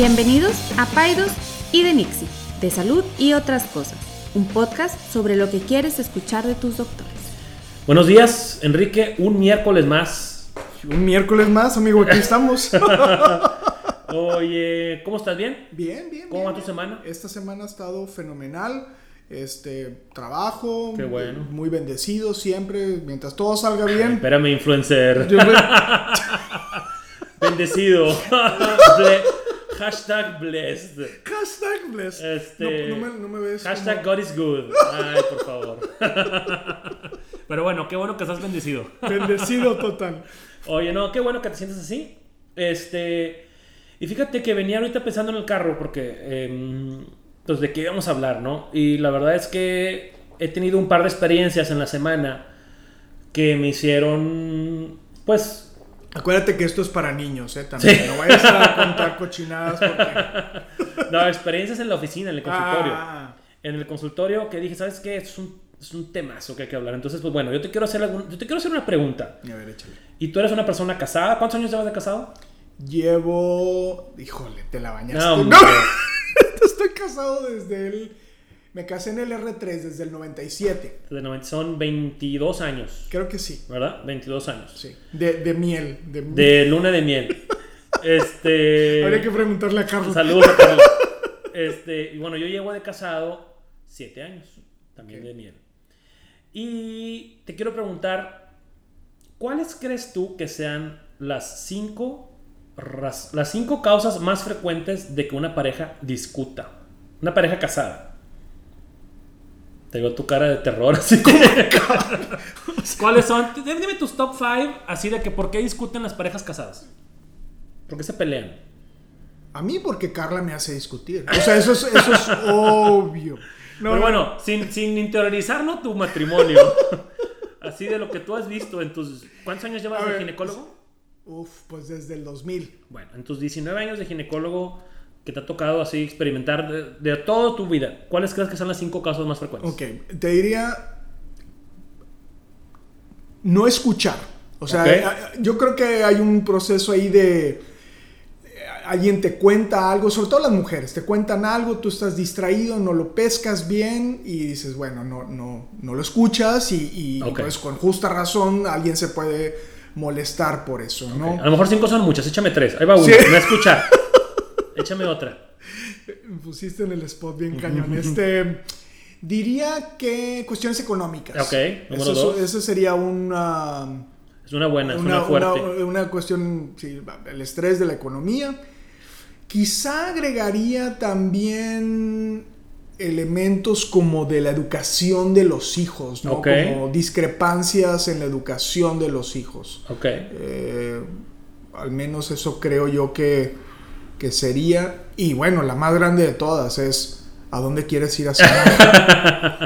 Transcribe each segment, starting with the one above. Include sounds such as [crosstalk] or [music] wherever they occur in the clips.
Bienvenidos a Paidos y de Nixie, de salud y otras cosas, un podcast sobre lo que quieres escuchar de tus doctores. Buenos días, Enrique, un miércoles más. Un miércoles más, amigo, aquí estamos. [laughs] Oye, ¿cómo estás? ¿Bien? Bien, bien. ¿Cómo bien, va tu bien. semana? Esta semana ha estado fenomenal. Este, trabajo. Qué bueno. Muy bendecido siempre. Mientras todo salga bien. Espérame, influencer. Yo me- [laughs] Bendecido. [laughs] Hashtag blessed. Hashtag bless. Este, no, no me, no me ves. Hashtag como- God is good. [laughs] Ay, por favor. [laughs] Pero bueno, qué bueno que estás bendecido. Bendecido total. Oye, no, qué bueno que te sientes así. Este. Y fíjate que venía ahorita pensando en el carro porque. em, pues de qué íbamos a hablar, ¿no? Y la verdad es que he tenido un par de experiencias en la semana que me hicieron. Pues. Acuérdate que esto es para niños, ¿eh? También. Sí. No vayas a contar cochinadas porque. [laughs] No, experiencias en la oficina, en el consultorio. Ah, En el consultorio que dije, ¿sabes qué? Es un, es un temazo que hay que hablar. Entonces, pues bueno, yo te quiero hacer, algún- yo te quiero hacer una pregunta. a ver, échale. Y tú eres una persona casada. ¿Cuántos años llevas de casado? Llevo. Híjole, te la bañaste. No, [laughs] No. [laughs] Estoy casado desde el. Me casé en el R3 desde el 97. Desde 90 Son 22 años, Creo que sí. ¿verdad? 22 años. Sí. De, de miel. De, De luna de miel. [laughs] Este. Habría que preguntarle a Carlos. Saludos a Carlos. Este, y bueno, yo llevo de casado 7 años. También de miel. Y te quiero preguntar: ¿cuáles crees tú que sean las 5 las cinco causas más frecuentes de que una pareja discuta? Una pareja casada. Te veo tu cara de terror [laughs] así. [laughs] ¿Cuáles son? Dime tus top 5 así de que por qué discuten las parejas casadas. ¿Por qué se pelean? A mí porque Carla me hace discutir. O sea, eso es, eso es [laughs] obvio. No, Pero no, bueno, sin, sin interiorizar ¿no? tu matrimonio. Así de lo que tú has visto en tus... ¿Cuántos años llevas A de ver, ginecólogo? Uf, pues desde el 2000. Bueno, en tus 19 años de ginecólogo que te ha tocado así experimentar de, de toda tu vida, ¿cuáles crees que son las cinco casos más frecuentes? Ok, te diría no escuchar. O sea, yo creo que hay un proceso ahí de eh, alguien te cuenta algo, sobre todo las mujeres, te cuentan algo, tú estás distraído, no lo pescas bien y dices, bueno, no, no, no lo escuchas y, pues con justa razón alguien se puede molestar por eso, ¿no? A lo mejor cinco son muchas, échame tres. Ahí va una, Sí. no escuchar. [laughs] Échame otra. Me pusiste en el spot bien cañón. Este, diría que cuestiones económicas. Ok, número eso, dos. eso sería una, Es una buena, es una, una, fuerte. una- una cuestión, sí, el estrés de la economía. Quizá agregaría también elementos como de la educación de los hijos, ¿no? Como discrepancias en la educación de los hijos. Ok. Eh, al menos eso creo yo que, que sería. Y bueno, la más grande de todas es ¿a dónde quieres ir a cenar?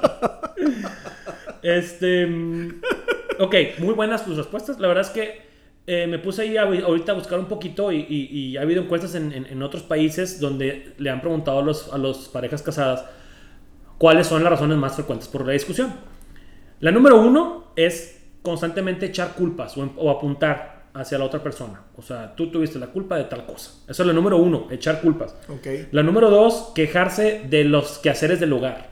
[laughs] Este. mm, Ok, muy buenas tus respuestas. La verdad es que eh, me puse ahí a- ahorita a buscar un poquito y, ha habido encuestas en, otros países donde le han preguntado a los, a los parejas casadas cuáles son las razones más frecuentes por la discusión. La número uno es constantemente echar culpas o, em- o apuntar hacia la otra persona. O sea, tú tuviste la culpa de tal cosa. Eso es la número uno, echar culpas. ok. La número dos, quejarse de los quehaceres del hogar.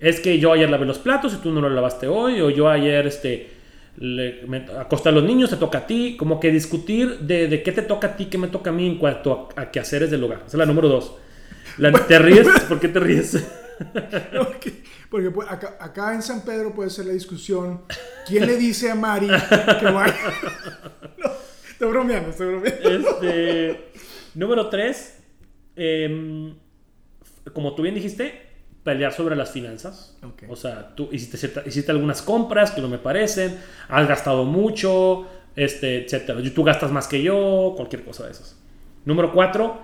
Es que yo ayer lavé los platos y tú no los lavaste hoy, o yo ayer este, le, me acosté a los niños, te toca a ti. Como que discutir de, de qué te toca a ti, qué me toca a mí en cuanto a, a quehaceres del hogar. Esa es la número dos. La- ¿Te ríes? [laughs] ¿Por qué te ríes? [laughs] Porque pues, acá, acá en San Pedro puede ser la discusión. ¿Quién le dice a Mari que vaya? [laughs] No, estoy bromeando, estoy bromeando. Este, número tres, em, como tú bien dijiste, pelear sobre las finanzas. O sea, tú hiciste, cierta- hiciste algunas compras que no me parecen, has gastado mucho, este, etcétera. Tú gastas más que yo, cualquier cosa de esas. Número cuatro,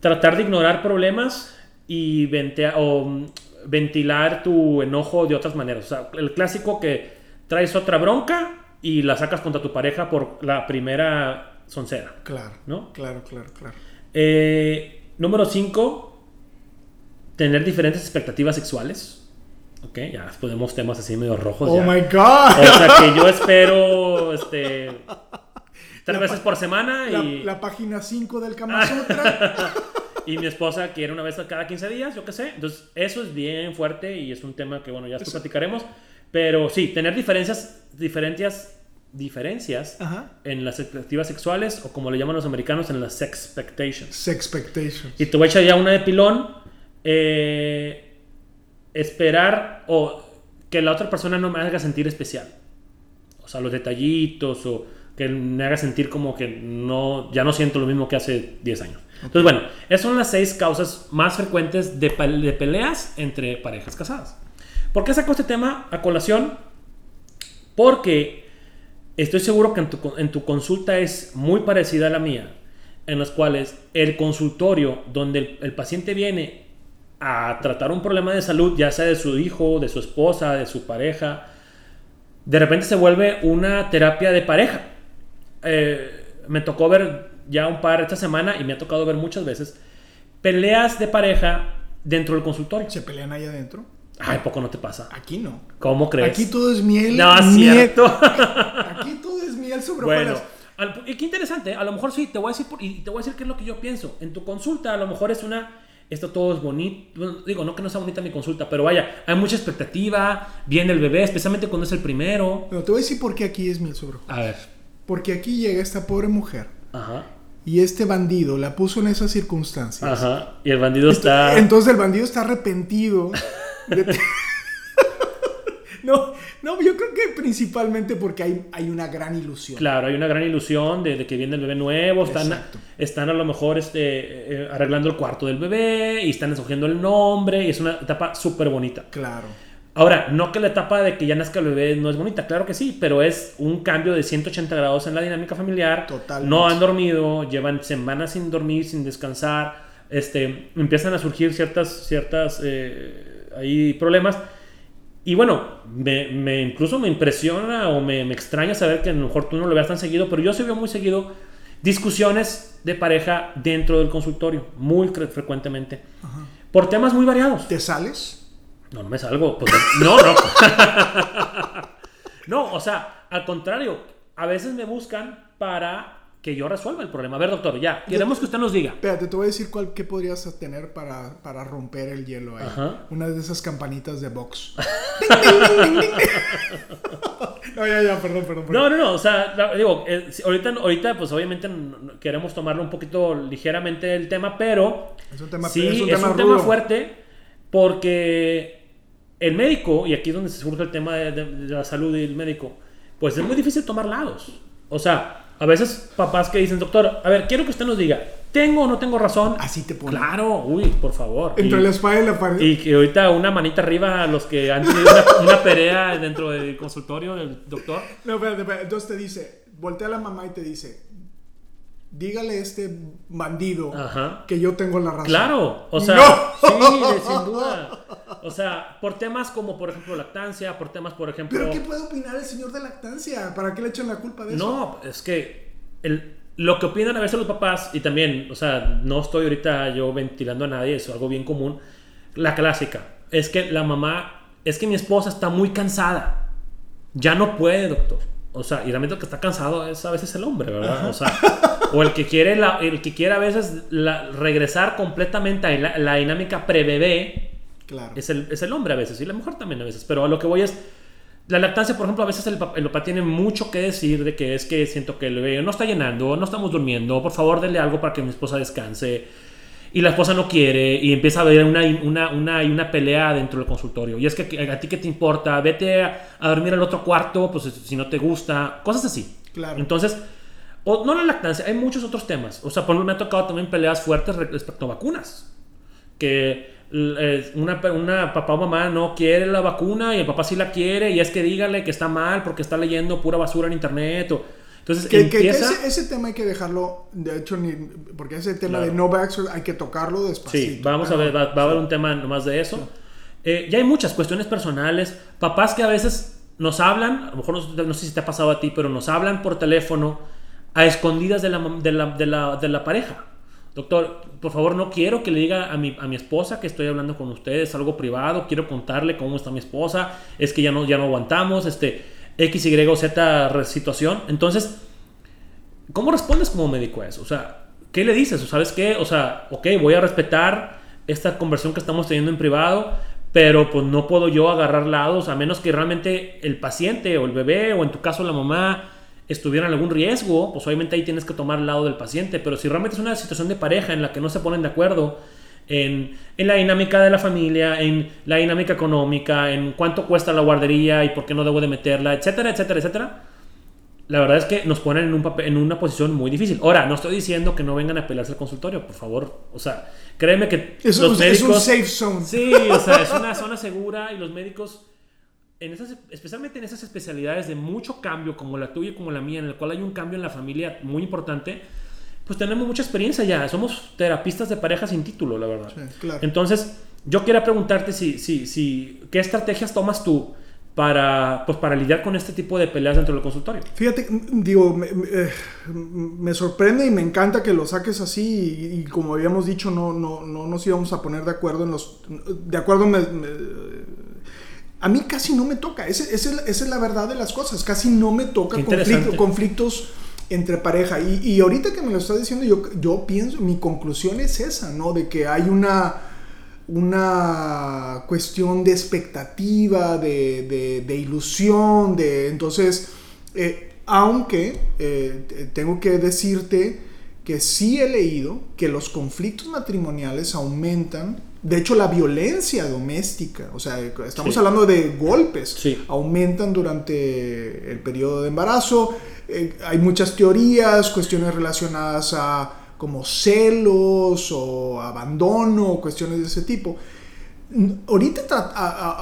tratar de ignorar problemas y ventea- o, mm, ventilar tu enojo de otras maneras. O sea, el clásico que traes otra bronca y la sacas contra tu pareja por la primera soncera. Claro, ¿No? claro, claro, claro. Eh, número 5, tener diferentes expectativas sexuales. Ok, ya podemos temas así medio rojos. Oh ya. my O god. sea que yo espero, este, [laughs] tres La veces por semana La, y, la página 5 del Kama Sutra. [laughs] y mi esposa quiere una vez cada 15 días, yo qué sé. Entonces, eso es bien fuerte y es un tema que, bueno, ya Eso- platicaremos. Pero sí, tener diferencias, diferencias, diferencias Ajá. en las expectativas sexuales o como le llaman los americanos, en las expectations. Sexpectations. Y te voy a echar ya una de pilón. eh, esperar o que la otra persona no me haga sentir especial. O sea, los detallitos o que me haga sentir como que no, ya no siento lo mismo que hace 10 años. Entonces, bueno, esas son las seis causas más frecuentes de, de peleas entre parejas casadas. ¿Por qué saco este tema a colación? Porque estoy seguro que en tu, en tu consulta es muy parecida a la mía, en las cuales el consultorio donde el, el paciente viene a tratar un problema de salud, ya sea de su hijo, de su esposa, de su pareja, de repente se vuelve una terapia de pareja. Eh, me tocó ver ya un par esta semana y me ha tocado ver muchas veces peleas de pareja dentro del consultorio. ¿Se pelean ahí adentro? Ay, poco no te pasa. Aquí no. ¿Cómo crees? Aquí todo es miel. No, es miel. cierto. [laughs] Aquí todo es miel sobre bueno, al- y qué interesante. A lo mejor sí, te voy a decir por- y te voy a decir qué es lo que yo pienso. En tu consulta, a lo mejor es una. Esto todo es bonito. Bueno, digo, no que no sea bonita mi consulta, pero vaya, hay mucha expectativa. Viene el bebé, especialmente cuando es el primero. Pero te voy a decir por qué aquí es miel sobre hojuelas. A ver. Porque aquí llega esta pobre mujer Ajá. y este bandido la puso en esas circunstancias. Ajá. Y el bandido está. Entonces el bandido está arrepentido. de- [laughs] no, no, yo creo que principalmente porque hay, hay una gran ilusión. Claro, hay una gran ilusión de, de que viene el bebé nuevo. Están, Exacto. están a lo mejor este, eh, arreglando el cuarto del bebé y están escogiendo el nombre. Y es una etapa súper bonita. Claro. Ahora, no que la etapa de que ya nazca el bebé no es bonita, claro que sí, pero es un cambio de 180 grados en la dinámica familiar. Totalmente. No han dormido, llevan semanas sin dormir, sin descansar. Este, empiezan a surgir ciertas, ciertas eh, ahí problemas. Y bueno, me, me- incluso me impresiona o me, me extraña saber que a lo mejor tú no lo veas tan seguido, pero yo sí veo muy seguido discusiones de pareja dentro del consultorio, muy frecuentemente, por temas muy variados. ¿Te sales? No, no me salgo. pues, [laughs] no, no. no, o sea, al contrario, a veces me buscan para que yo resuelva el problema. A ver, doctor, ya, queremos que usted nos diga. Espérate, te voy a decir cuál qué podrías tener para, para romper el hielo ahí. Ajá. Una de esas campanitas de box. [laughs] No, ya, ya, perdón, perdón. perdón. No, no, no, o sea, digo, eh, ahorita, ahorita, pues obviamente queremos tomarlo un poquito ligeramente el tema, pero Es un tema, sí, es un es tema un tema fuerte porque el médico, y aquí es donde se surge el tema de, de- de la salud y el médico, pues es muy difícil tomar lados. O sea, a veces papás que dicen, doctor, a ver, quiero que usted nos diga, ¿tengo o no tengo razón? Así te pone. Claro, uy, por favor. Entre Y- la espada y la pared. y que ahorita una manita arriba a los que han tenido una, una pelea dentro del consultorio del doctor. No, espérate, espérate. Entonces te dice, voltea a la mamá y te dice, dígale a este bandido Ajá. que yo tengo la razón. Claro, o sea, ¡No! sí, [laughs] sin duda. O sea, por temas como, por ejemplo, lactancia, por temas, por ejemplo. ¿Pero qué puede opinar el señor de lactancia? ¿Para qué le echan la culpa de eso? No, es que el- lo que opinan a veces los papás, y también, o sea, no estoy ahorita yo ventilando a nadie, eso es algo bien común. La clásica es que la mamá, es que mi esposa está muy cansada. Ya no puede, doctor. O sea, y realmente el que está cansado es a veces el hombre, ¿verdad? O sea, o el que quiere, la- el que quiere a veces la- regresar completamente a la, la dinámica pre-bebé, Claro. es el, es el hombre a veces y la mujer también a veces. Pero a lo que voy es, la lactancia, por ejemplo, a veces el, el papá tiene mucho que decir de que es que siento que el bebé no está llenando, no estamos durmiendo, por favor denle algo para que mi esposa descanse. Y la esposa no quiere y empieza a haber una, una, una, una pelea dentro del consultorio. Y es que a ti qué te importa, vete a, a dormir al otro cuarto, pues si no te gusta, cosas así. Claro. Entonces, o, no la lactancia, hay muchos otros temas. O sea, por ejemplo, me ha tocado también peleas fuertes re- respecto a vacunas. Que eh, una, una papá o mamá no quiere la vacuna y el papá sí la quiere y es que dígale que está mal porque está leyendo pura basura en internet. O, entonces Que, que ese, ese tema hay que dejarlo, de hecho, ni- porque ese tema Claro. de no vaxxers hay que tocarlo despacito. Sí, vamos a ver, va, va a haber un tema nomás de eso. Eh, ya hay muchas cuestiones personales. Papás que a veces nos hablan, a lo mejor no, no sé si te ha pasado a ti, pero nos hablan por teléfono a escondidas de la, de la, de la, de la pareja. Doctor, por favor, no quiero que le diga a mi, a mi esposa que estoy hablando con ustedes, algo privado, quiero contarle cómo está mi esposa, es que ya no, ya no aguantamos, este, X, Y o Z situación. Entonces, ¿cómo respondes como médico a eso? O sea, ¿qué le dices? ¿O sabes qué? O sea, ok, voy a respetar esta conversión que estamos teniendo en privado, pero pues no puedo yo agarrar lados a menos que realmente el paciente o el bebé o en tu caso la mamá estuvieran en algún riesgo, pues obviamente ahí tienes que tomar el lado del paciente, pero si realmente es una situación de pareja en la que no se ponen de acuerdo en, en, la dinámica de la familia, en la dinámica económica, en cuánto cuesta la guardería y por qué no debo de meterla, etcétera, etcétera, etcétera, la verdad es que nos ponen en, un papel, en una posición muy difícil. Ahora, no estoy diciendo que no vengan a pelearse al consultorio, por favor. O sea, créeme que es, los médicos... Es un safe zone. Sí, o sea, es una zona segura y los médicos, en esas, especialmente en esas especialidades de mucho cambio, como la tuya y como la mía, en el cual hay un cambio en la familia muy importante, pues tenemos mucha experiencia ya. Somos terapistas de pareja sin título, la verdad. Sí, claro. Entonces, yo quiero preguntarte si, si, si, qué estrategias tomas tú para, pues, para lidiar con este tipo de peleas dentro del consultorio. Fíjate, digo, me, eh, sorprende y me encanta que lo saques así y, como habíamos dicho, no, no, no, nos íbamos a poner de acuerdo en los... De acuerdo, a mí casi no me toca, esa, es la verdad de las cosas, casi no me toca conflictos entre pareja. Y, y, ahorita que me lo estás diciendo, yo, yo pienso, mi conclusión es esa, ¿no? De que hay una una cuestión de expectativa, de, ilusión, de entonces, eh, aunque eh, tengo que decirte que sí he leído que los conflictos matrimoniales aumentan, de hecho la violencia doméstica, o sea, estamos hablando de golpes, aumentan durante el periodo de embarazo, eh, hay muchas teorías, cuestiones relacionadas a como celos o abandono, cuestiones de ese tipo. Ahorita,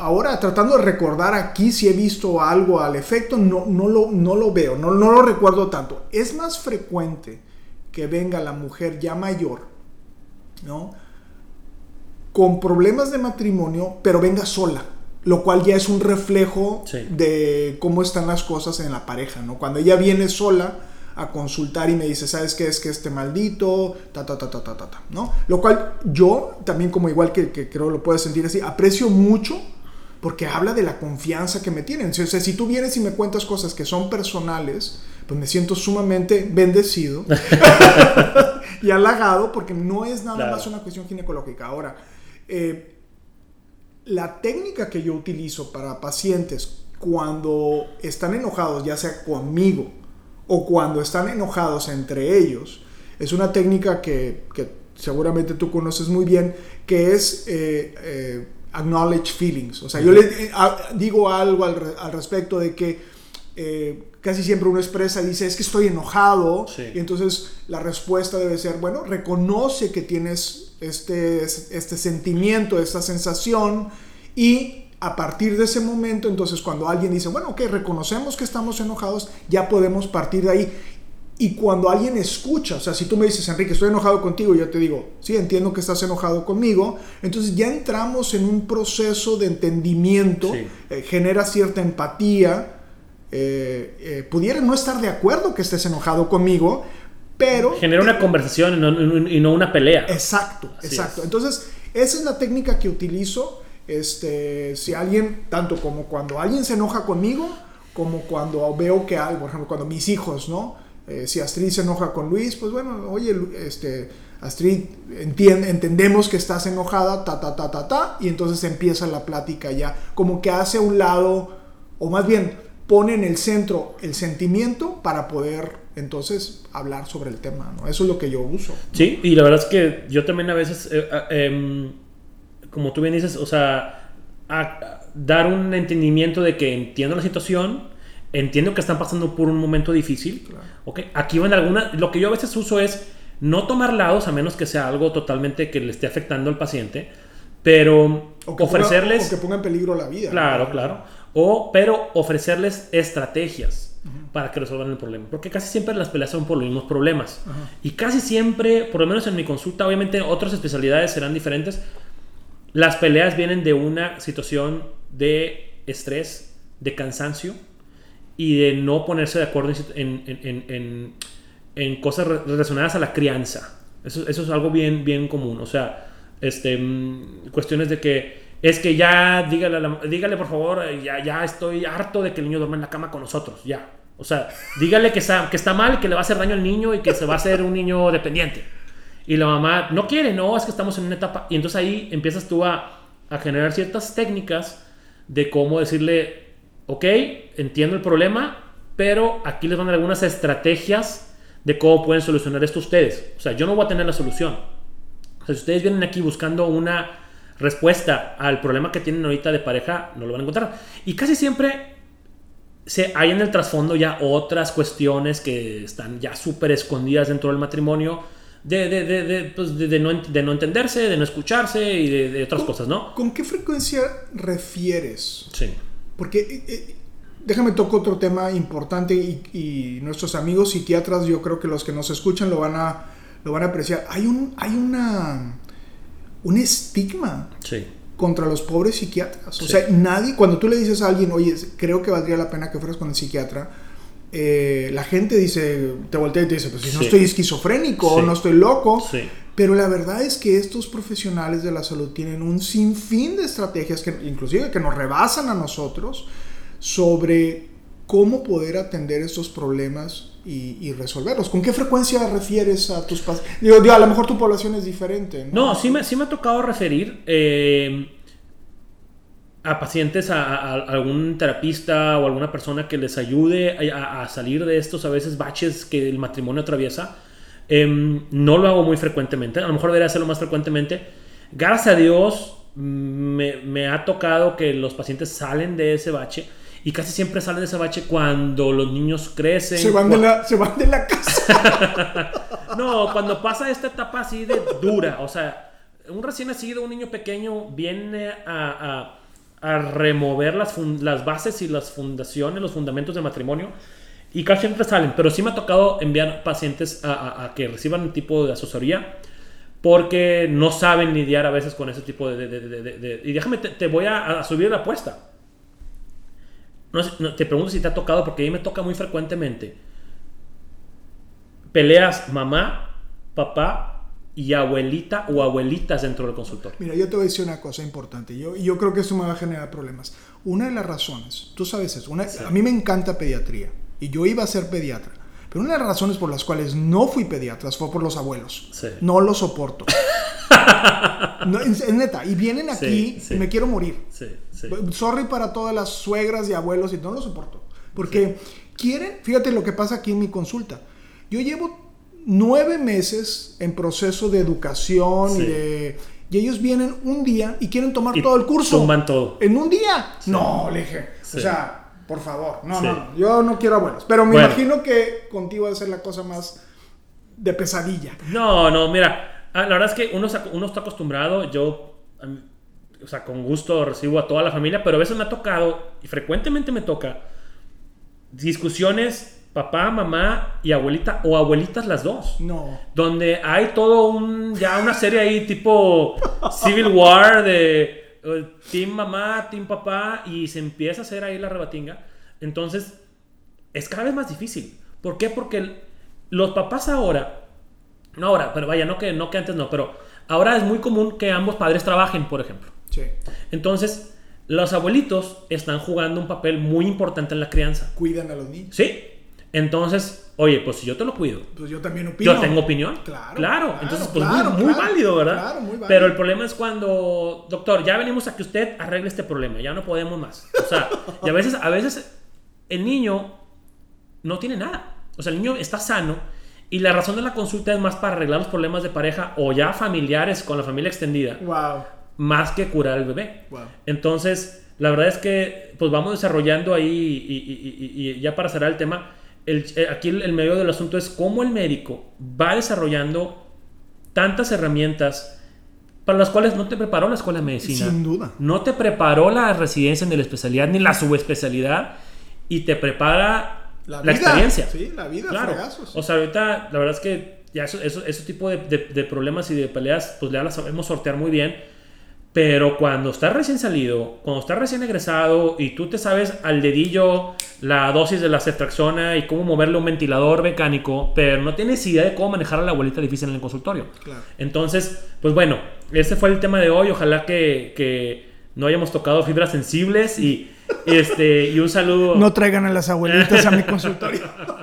ahora tratando de recordar aquí si he visto algo al efecto, no, no, lo, no lo veo, no, no lo recuerdo tanto. Es más frecuente que venga la mujer ya mayor, ¿no? Con problemas de matrimonio, pero venga sola, lo cual ya es un reflejo de cómo están las cosas en la pareja, ¿no? Cuando ella viene sola, a consultar y me dice, ¿sabes qué es que este maldito? Ta, ta, ta, ta, ta, ta, ¿no? Lo cual yo también como igual que, que creo lo puedes sentir así, aprecio mucho porque habla de la confianza que me tienen. O sea, si tú vienes y me cuentas cosas que son personales, pues me siento sumamente bendecido [laughs] y halagado porque no es nada más una cuestión ginecológica. Ahora, eh, la técnica que yo utilizo para pacientes cuando están enojados, ya sea conmigo o cuando están enojados entre ellos. Es una técnica que, seguramente tú conoces muy bien, que es eh, eh, acknowledge feelings. O sea, yo le digo algo al, respecto de que casi siempre uno expresa y dice, es que estoy enojado. Y entonces la respuesta debe ser, bueno, reconoce que tienes este, este sentimiento, esta sensación y a partir de ese momento, entonces cuando alguien dice, bueno, ok, reconocemos que estamos enojados, ya podemos partir de ahí. Y cuando alguien escucha, o sea, si tú me dices, Enrique, estoy enojado contigo, yo te digo, sí, entiendo que estás enojado conmigo, entonces ya entramos en un proceso de entendimiento, eh, genera cierta empatía, eh, eh, pudiera no estar de acuerdo que estés enojado conmigo, pero... Genera una conversación y no, una pelea. Exacto, exacto. Entonces, esa es la técnica que utilizo este, si alguien, tanto como cuando alguien se enoja conmigo, como cuando veo que algo, por ejemplo, cuando mis hijos, ¿no? Eh, si Astrid se enoja con Luis, pues bueno, oye, este, Astrid, entendemos que estás enojada, ta, ta, ta, ta, ta, y entonces empieza la plática ya, como que hace un lado, o más bien, pone en el centro el sentimiento para poder entonces hablar sobre el tema, ¿no? Eso es lo que yo uso. Sí, y la verdad es que yo también a veces... Eh, eh, como tú bien dices, o sea, dar un entendimiento de que entiendo la situación, entiendo que están pasando por un momento difícil. Okay, aquí van algunas. Lo que yo a veces uso es no tomar lados a menos que sea algo totalmente que le esté afectando al paciente, pero ofrecerles. o que ponga en peligro la vida. Claro, claro. O, pero ofrecerles estrategias. Para que resuelvan el problema. Porque casi siempre las peleas son por los mismos problemas. Y casi siempre, por lo menos en mi consulta, obviamente otras especialidades serán diferentes, las peleas vienen de una situación de estrés, de cansancio y de no ponerse de acuerdo en, cosas relacionadas a la crianza. Eso, es algo bien, bien común. O sea, este, mm, cuestiones de que es que ya dígale, dígale por favor, ya, ya estoy harto de que el niño duerma en la cama con nosotros, ya. O sea, dígale que está, que está mal, que le va a hacer daño al niño y que se va a hacer un niño dependiente. Y la mamá no quiere, no, es que estamos en una etapa. Y entonces ahí empiezas tú a, a generar ciertas técnicas de cómo decirle, ok, entiendo el problema, pero aquí les van a dar algunas estrategias de cómo pueden solucionar esto ustedes. O sea, yo no voy a tener la solución. O sea, si ustedes vienen aquí buscando una respuesta al problema que tienen ahorita de pareja, no lo van a encontrar. Y casi siempre se, hay en el trasfondo ya otras cuestiones que están ya súper escondidas dentro del matrimonio. De, de, de, de, pues de, de no, de no entenderse, de no escucharse y de, otras cosas, ¿no? ¿Con qué frecuencia refieres? Sí. Porque eh, eh, déjame toco otro tema importante y, y, nuestros amigos psiquiatras, yo creo que los que nos escuchan lo van a, lo van a apreciar. Hay un, hay una, un estigma Sí. contra los pobres psiquiatras. O Sí. sea, nadie, cuando tú le dices a alguien, oye, creo que valdría la pena que fueras con el psiquiatra, eh, la gente dice, te voltea y te dice, pues si no Sí. estoy esquizofrénico, no estoy loco. Pero la verdad es que estos profesionales de la salud tienen un sinfín de estrategias que inclusive que nos rebasan a nosotros sobre cómo poder atender estos problemas y, resolverlos. ¿Con qué frecuencia refieres a tus pacientes? Digo, a lo mejor tu población es diferente. No, sí me, sí me ha tocado referir eh, a pacientes, a, algún terapista o alguna persona que les ayude a, salir de estos a veces baches que el matrimonio atraviesa. Em, no lo hago muy frecuentemente, a lo mejor debería hacerlo más frecuentemente. Gracias a Dios me, me ha tocado que los pacientes salen de ese bache y casi siempre salen de ese bache cuando los niños crecen. se, van de la, se van de la casa. [laughs] no, cuando pasa esta etapa así de dura, o sea, un recién nacido, un niño pequeño, viene a, a- a remover las, las bases y las fundaciones, los fundamentos del matrimonio, y casi siempre salen, pero sí me ha tocado enviar pacientes a, a- que reciban un tipo de asesoría, porque no saben lidiar a veces con ese tipo de... de- de- de- de- y déjame, te, te voy a, a subir la apuesta. No no, te pregunto si te ha tocado, porque a mí me toca muy frecuentemente peleas mamá, papá y abuelita o abuelitas dentro del consultorio. Mira, yo te voy a decir una cosa importante. Yo, yo creo que esto me va a generar problemas. Una de las razones, tú sabes eso, una- a mí me encanta pediatría y yo iba a ser pediatra. Pero una de las razones por las cuales no fui pediatra fue por los abuelos. Sí. No los soporto. [laughs] No, en, en neta, y vienen aquí sí. y me quiero morir. Sí, sí. Sorry para todas las suegras y abuelos y no lo soporto. Porque quieren, fíjate lo que pasa aquí en mi consulta. Yo llevo nueve meses en proceso de educación Sí. y de... Y ellos vienen un día y quieren tomar Y todo el curso. tumban todo. ¿En un día? No, le dije. Sí. O sea, por favor. No, Sí. no, no. Yo no quiero abuelos. Pero me Bueno. imagino que contigo va a ser la cosa más de pesadilla. No, no, mira, ah, la verdad es que uno, uno está acostumbrado, yo, o sea, con gusto recibo a toda la familia, pero a veces me ha tocado, y frecuentemente me toca, discusiones papá, mamá y abuelita, o abuelitas las dos. No. donde hay todo un ya una serie ahí tipo Civil War de eh, team mamá, team papá y se empieza a hacer ahí la rebatinga. Entonces es cada vez más difícil. ¿Por qué? Porque los papás ahora, no ahora, pero vaya, no que no que antes no, pero ahora es muy común que ambos padres trabajen, por ejemplo. Sí. Entonces, los abuelitos están jugando un papel muy importante en la crianza. Cuidan a los niños. ¿Sí? Entonces, oye, pues si yo te lo cuido, Pues yo también opino. yo tengo opinión. Claro, Claro. claro, Entonces, pues claro, muy, muy claro. válido, ¿verdad? Claro, muy válido. Pero el problema es cuando, doctor, ya venimos a que usted arregle este problema, ya no podemos más. O sea, y a veces, a veces el niño no tiene nada. O sea, el niño está sano y la razón de la consulta es más para arreglar los problemas de pareja o ya familiares con la familia extendida, Wow. Más que curar al bebé. Wow. Entonces, la verdad es que pues vamos desarrollando ahí y, y- y- y ya para cerrar el tema, el- eh, aquí el, el medio del asunto es cómo el médico va desarrollando tantas herramientas para las cuales no te preparó la escuela de medicina. Sin duda. No te preparó la residencia en la especialidad ni la subespecialidad y te prepara La la, vida. experiencia. Sí, la vida, Claro. O sea, ahorita la verdad es que ya eso, eso- ese tipo de, de- de problemas y de peleas, pues ya las sabemos sortear muy bien. Pero cuando estás recién salido, cuando estás recién egresado y tú te sabes al dedillo la dosis de la ceftraxona y cómo moverle un ventilador mecánico, pero no tienes idea de cómo manejar a la abuelita difícil en el consultorio. Claro. Entonces, pues bueno, este fue el tema de hoy. Ojalá que, que no hayamos tocado fibras sensibles y, Este, y un saludo. No traigan a las abuelitas a mi consultorio. [laughs]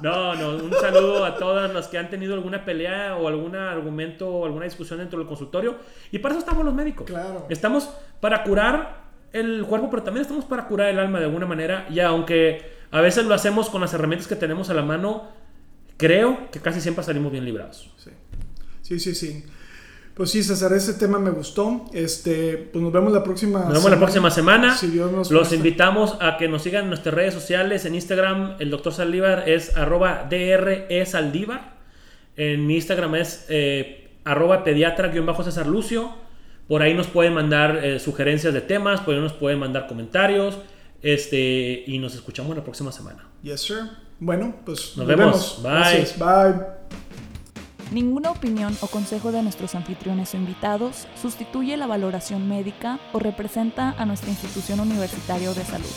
No, no, un saludo a todas las que han tenido alguna pelea o algún argumento o alguna discusión dentro del consultorio. Y para eso estamos los médicos. Claro. Estamos para curar el cuerpo, pero también estamos para curar el alma de alguna manera. Y aunque a veces lo hacemos con las herramientas que tenemos a la mano, creo que casi siempre salimos bien librados. Sí, sí, sí. sí. Pues sí, César, ese tema me gustó. Este, pues nos vemos la próxima Nos vemos la próxima semana. Si Dios nos Los invitamos a que nos sigan en nuestras redes sociales. En Instagram, el doctor Saldívar es arroba DRE Saldívar. En mi Instagram es eh, arroba pediatra-césar Lucio. Por ahí nos pueden mandar eh, sugerencias de temas, por ahí nos pueden mandar comentarios. Este, y nos escuchamos la próxima semana. Yes, sir. Bueno, pues Nos vemos. Bye. Gracias. Bye. Ninguna opinión o consejo de nuestros anfitriones o invitados sustituye la valoración médica o representa a nuestra institución universitaria de salud.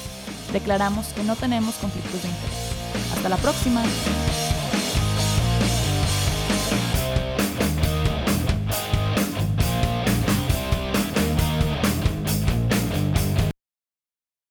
Declaramos que no tenemos conflictos de interés. Hasta la próxima.